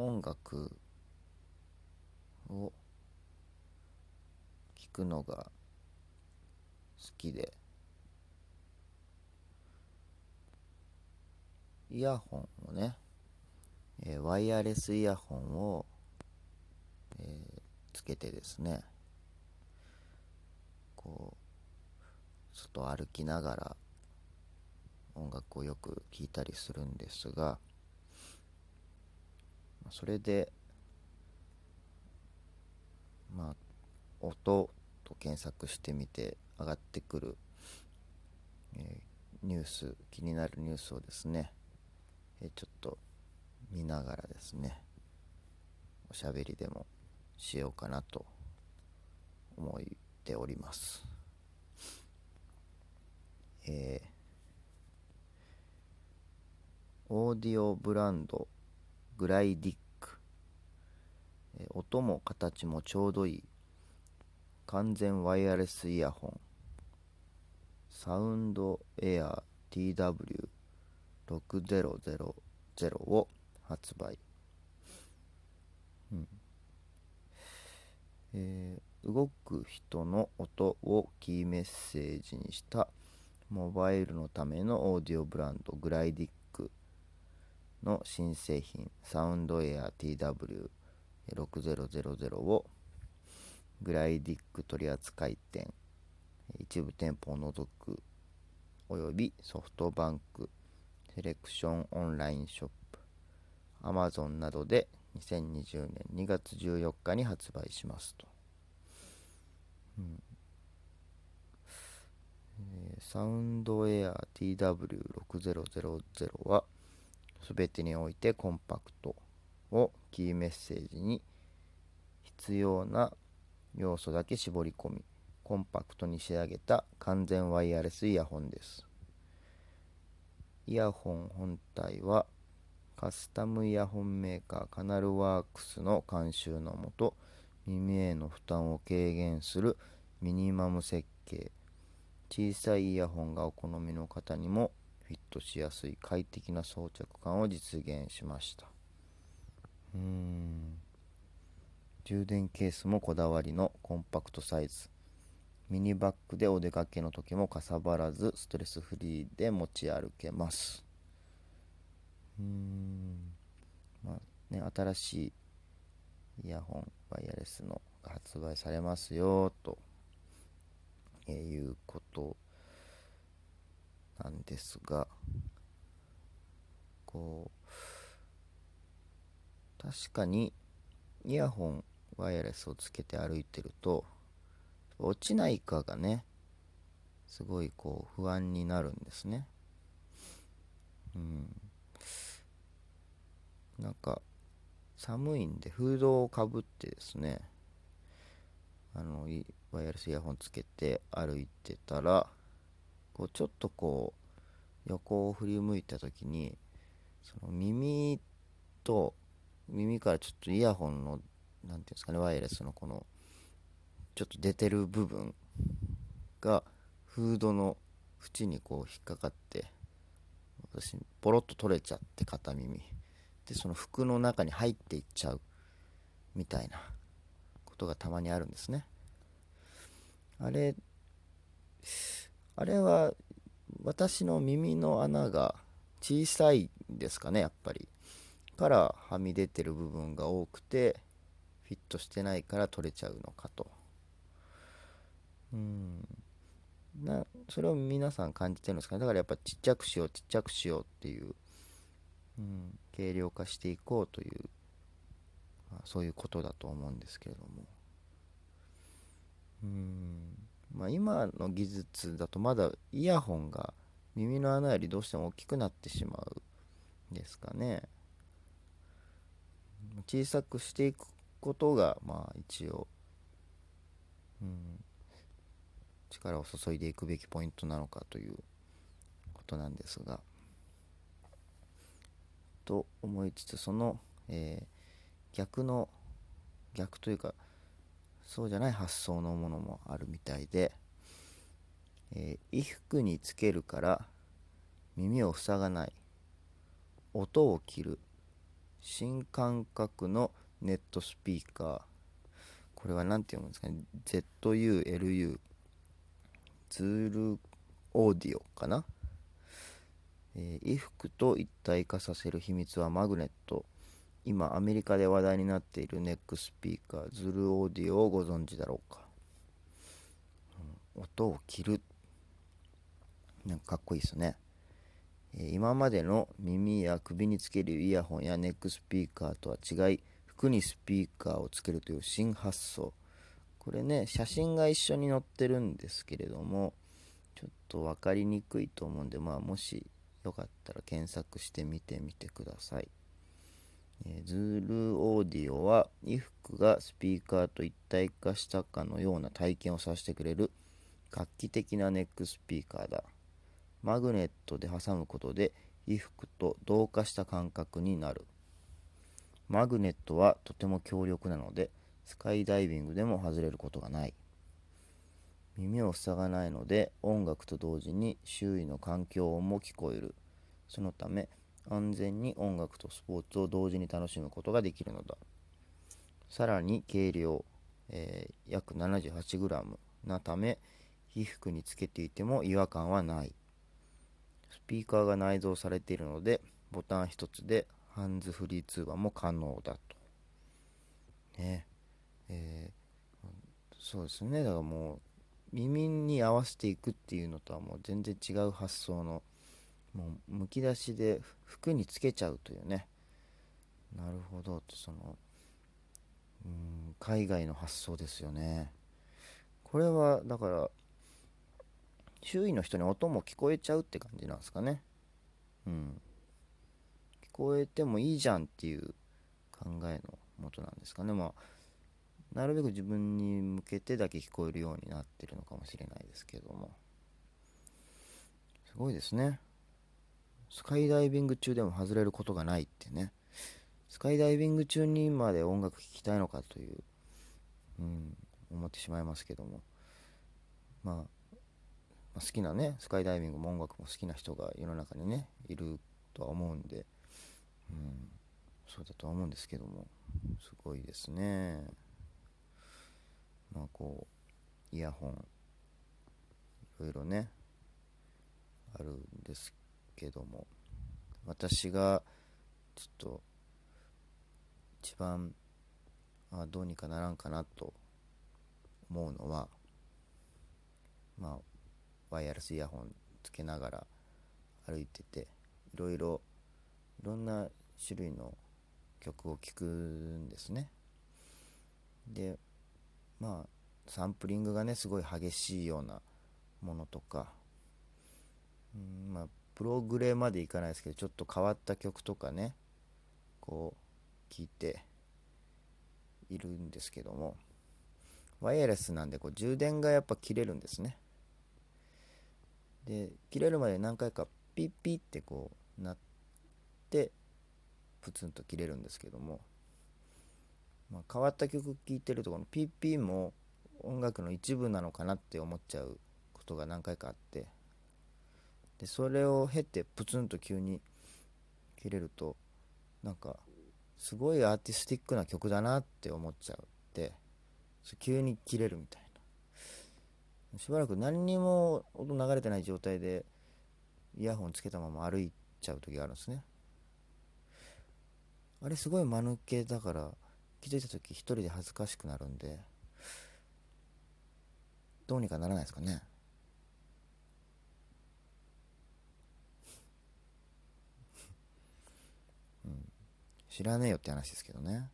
音楽を聴くのが好きで。イヤホンをね、えー、ワイヤレスイヤホンを、えー、つけてですねこう外歩きながら音楽をよく聴いたりするんですがそれでまあ音と検索してみて上がってくる、えー、ニュース気になるニュースをですね、えー、ちょっと見ながらですねおしゃべりでもしようかなと思っております。えー、オーディオブランドグライディッ、音も形もちょうどいい。完全ワイヤレスイヤホン。サウンドエア TW6000 を発売、うん。えー、動く人の音をキーメッセージにしたモバイルのためのオーディオブランドグライディックの新製品サウンドエア TW TW6000 をグライディック取扱店一部店舗を除くおよびソフトバンクセレクションオンラインショップアマゾンなどで2020年2月14日に発売しますと、うん。えー、サウンドエア TW6000 は全てにおいてコンパクト。をキーメッセージに必要な要素だけ絞り込みコンパクトに仕上げた完全ワイヤレスイヤホンです。イヤホン本体はカスタムイヤホンメーカーカナルワークスの監修のもと耳への負担を軽減するミニマム設計。小さいイヤホンがお好みの方にもフィットしやすい快適な装着感を実現しました。うん。充電ケースもこだわりのコンパクトサイズ。ミニバッグでお出かけの時もかさばらずストレスフリーで持ち歩けます。うん。まあね新しいイヤホンワイヤレスの発売されますよと、いうことなんですがこう確かにイヤホンワイヤレスをつけて歩いてると落ちないかがねすごいこう不安になるんですね。うん。なんか寒いんでフードをかぶってですねあのワイヤレスイヤホンつけて歩いてたらこうちょっとこう横を振り向いた時にその耳と耳からちょっとイヤホンの何て言うんですかねワイヤレスのこのちょっと出てる部分がフードの縁にこう引っかかって私ポロッと取れちゃって片耳でその服の中に入っていっちゃうみたいなことがたまにあるんですね。あれあれは私の耳の穴が小さいんですかねやっぱり。からはみ出てる部分が多くてフィットしてないから取れちゃうのかと。うん。なそれを皆さん感じてるんですかね。だからやっぱちっちゃくしようちっちゃくしようっていう、うん、軽量化していこうという、まあ、そういうことだと思うんですけれども。うん。まあ、今の技術だとまだイヤホンが耳の穴よりどうしても大きくなってしまうですかね。小さくしていくことがまあ一応、うん、力を注いでいくべきポイントなのかということなんですがと思いつつその、えー、逆の逆というかそうじゃない発想のものもあるみたいで、えー、衣服につけるから耳を塞がない。音を着る。新感覚のネックスピーカー。これは何て読むんですかね？ZULU ズールオーディオかな、えー、衣服と一体化させる秘密はマグネット。今アメリカで話題になっているネックスピーカー。ズルオーディオをご存知だろうか、うん、音を着る。なんかかっこいいですね。今までの耳や首につけるイヤホンやネックスピーカーとは違い服にスピーカーをつけるという新発想。これね写真が一緒に載ってるんですけれどもちょっと分かりにくいと思うんでまあもしよかったら検索してみてみてください、え、ズールオーディオは衣服がスピーカーと一体化したかのような体験をさせてくれる画期的なネックスピーカーだ。マグネットで挟むことで衣服と同化した感覚になる。マグネットはとても強力なのでスカイダイビングでも外れることがない。耳を塞がないので音楽と同時に周囲の環境音も聞こえる。そのため安全に音楽とスポーツを同時に楽しむことができるのだ。さらに軽量、えー、約 78g なため衣服につけていても違和感はない。スピーカーが内蔵されているのでボタン1つでハンズフリー通話も可能だと。ね。えー、そうですね。だからもう耳に合わせていくっていうのとはもう全然違う発想のもうむき出しで服につけちゃうというね。なるほどってそのうん海外の発想ですよね。これはだから周囲の人に音も聞こえちゃうって感じなんですかね。うん。聞こえてもいいじゃんっていう考えのもとなんですかね。まあ、なるべく自分に向けてだけ聞こえるようになってるのかもしれないですけども。すごいですね。スカイダイビング中でも外れることがないってね。スカイダイビング中にまで音楽聴きたいのかという、うん、思ってしまいますけども。まあ、好きなねスカイダイビングも音楽も好きな人が世の中にねいるとは思うんで、うん、そうだとは思うんですけどもすごいですね。まあこうイヤホンいろいろねあるんですけども私がちょっと一番あどうにかならんかなと思うのはまあワイヤレスイヤホンつけながら歩いてていろいろいろんな種類の曲を聴くんですね。でまあサンプリングがねすごい激しいようなものとかうんまあプログレまでいかないですけどちょっと変わった曲とかねこう聴いているんですけどもワイヤレスなんでこう充電がやっぱ切れるんですね。で切れるまで何回かピッピッってこうなってプツンと切れるんですけども、まあ、変わった曲聴いてるとこのピッピッも音楽の一部なのかなって思っちゃうことが何回かあってでそれを経てプツンと急に切れるとなんかすごいアーティスティックな曲だなって思っちゃって急に切れるみたいな。しばらく何にも音流れてない状態でイヤホンつけたまま歩いちゃう時があるんですね。あれすごい間抜けだから気づいた時一人で恥ずかしくなるんでどうにかならないですかね。うん。知らねえよって話ですけどね。